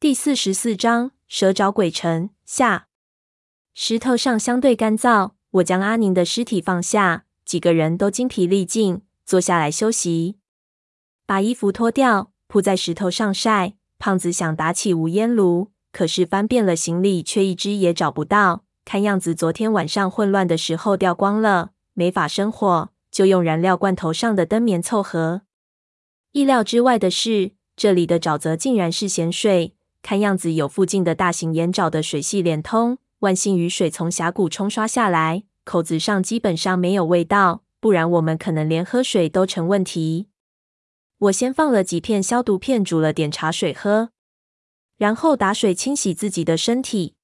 第四十四章蛇找鬼城下。石头上相对干燥，我将阿宁的尸体放下，几个人都精疲力尽，坐下来休息。把衣服脱掉，铺在石头上晒。胖子想打起无烟炉，可是翻遍了行李，却一只也找不到。看样子昨天晚上混乱的时候掉光了，没法生火，就用燃料罐头上的灯棉凑合。意料之外的是，这里的沼泽竟然是咸水，看样子有附近的大型盐沼的水系连通。万幸雨水从峡谷冲刷下来，口子上基本上没有味道，不然我们可能连喝水都成问题。我先放了几片消毒片，煮了点茶水喝，然后打水清洗自己的身体。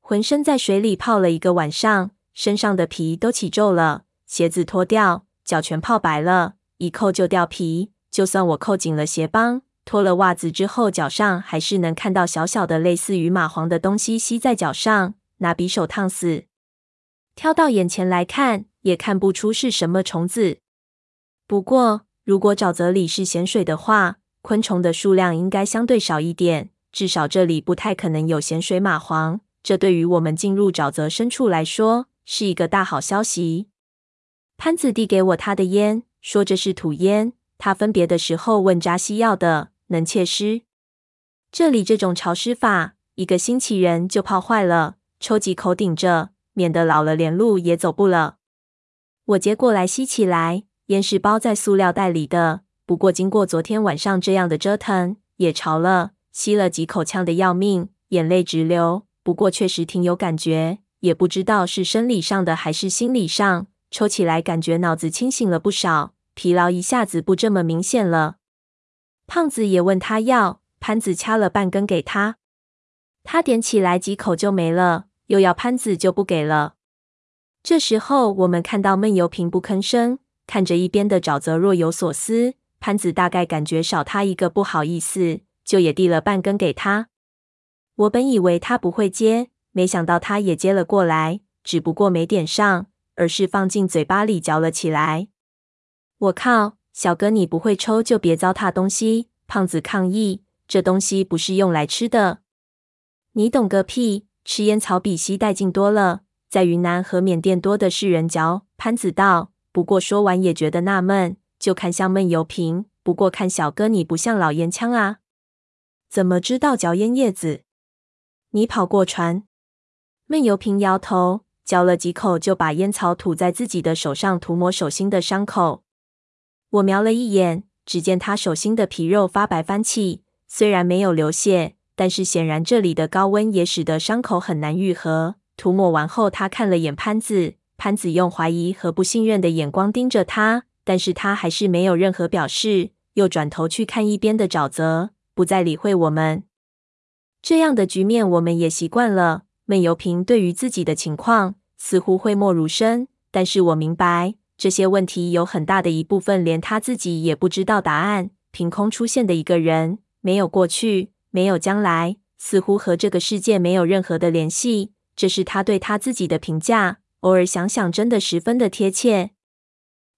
浑身在水里泡了一个晚上，身上的皮都起皱了，鞋子脱掉，脚全泡白了，一扣就掉皮。就算我扣紧了鞋帮，脱了袜子之后，脚上还是能看到小小的类似于蚂蟥的东西吸在脚上，拿匕首烫死。挑到眼前来看，也看不出是什么虫子。不过，如果沼泽里是咸水的话，昆虫的数量应该相对少一点，至少这里不太可能有咸水蚂蟥。这对于我们进入沼泽深处来说，是一个大好消息。潘子递给我他的烟，说这是土烟。他分别的时候问扎西要的，能切湿？这里这种潮湿法，一个星期人就泡坏了，抽几口顶着，免得老了连路也走不了。我接过来吸起来。烟是包在塑料袋里的，不过经过昨天晚上这样的折腾，也潮了。吸了几口，呛得要命，眼泪直流。不过确实挺有感觉，也不知道是生理上的还是心理上，抽起来感觉脑子清醒了不少，疲劳一下子不这么明显了。胖子也问他要，潘子掐了半根给他，他点起来几口就没了，又要潘子就不给了。这时候我们看到闷油瓶不吭声。看着一边的沼泽若有所思，潘子大概感觉少他一个不好意思，就也递了半根给他。我本以为他不会接，没想到他也接了过来，只不过没点上，而是放进嘴巴里嚼了起来。我靠，小哥你不会抽就别糟蹋东西！胖子抗议，这东西不是用来吃的。你懂个屁！吃烟草比吸带劲多了，在云南和缅甸多的是人嚼。潘子道。不过说完也觉得纳闷，就看向闷油瓶。不过看小哥你不像老烟枪啊，怎么知道嚼烟叶子？你跑过船？闷油瓶摇头，嚼了几口就把烟草吐在自己的手上，涂抹手心的伤口。我瞄了一眼，只见他手心的皮肉发白翻起，虽然没有流血，但是显然这里的高温也使得伤口很难愈合。涂抹完后，他看了眼潘子。潘子用怀疑和不信任的眼光盯着他，但是他还是没有任何表示，又转头去看一边的沼泽，不再理会我们。这样的局面我们也习惯了。闷油瓶对于自己的情况似乎讳莫如深，但是我明白这些问题有很大的一部分连他自己也不知道答案。凭空出现的一个人，没有过去，没有将来，似乎和这个世界没有任何的联系。这是他对他自己的评价。偶尔想想，真的十分的贴切。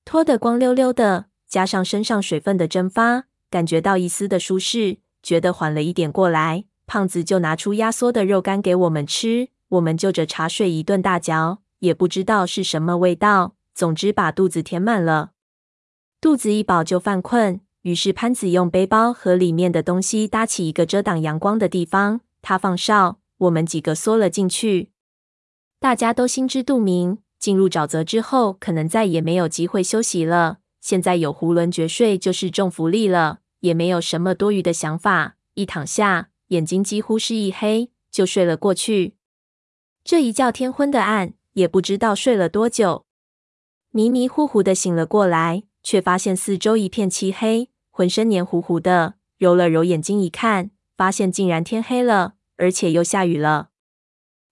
脱得光溜溜的，加上身上水分的蒸发，感觉到一丝的舒适，觉得缓了一点过来。胖子就拿出压缩的肉干给我们吃，我们就着茶水一顿大嚼，也不知道是什么味道。总之把肚子填满了，肚子一饱就犯困。于是潘子用背包和里面的东西搭起一个遮挡阳光的地方，他放哨，我们几个缩了进去。大家都心知肚明，进入沼泽之后，可能再也没有机会休息了。现在有囫囵绝睡就是重福利了，也没有什么多余的想法。一躺下，眼睛几乎是一黑，就睡了过去。这一觉天昏的暗，也不知道睡了多久，迷迷糊糊的醒了过来，却发现四周一片漆黑，浑身黏糊糊的。揉了揉眼睛一看，发现竟然天黑了，而且又下雨了。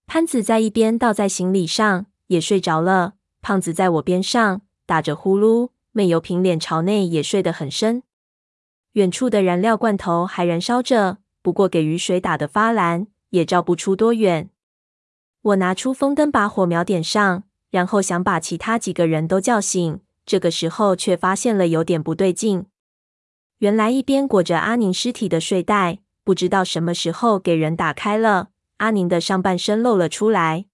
潘子在一边倒在行李上，也睡着了。胖子在我边上打着呼噜，闷油瓶脸朝内也睡得很深。远处的燃料罐头还燃烧着，不过给雨水打得发蓝，也照不出多远。我拿出风灯把火苗点上，然后想把其他几个人都叫醒。这个时候却发现了有点不对劲。原来一边裹着阿宁尸体的睡袋，不知道什么时候给人打开了，阿宁的上半身露了出来。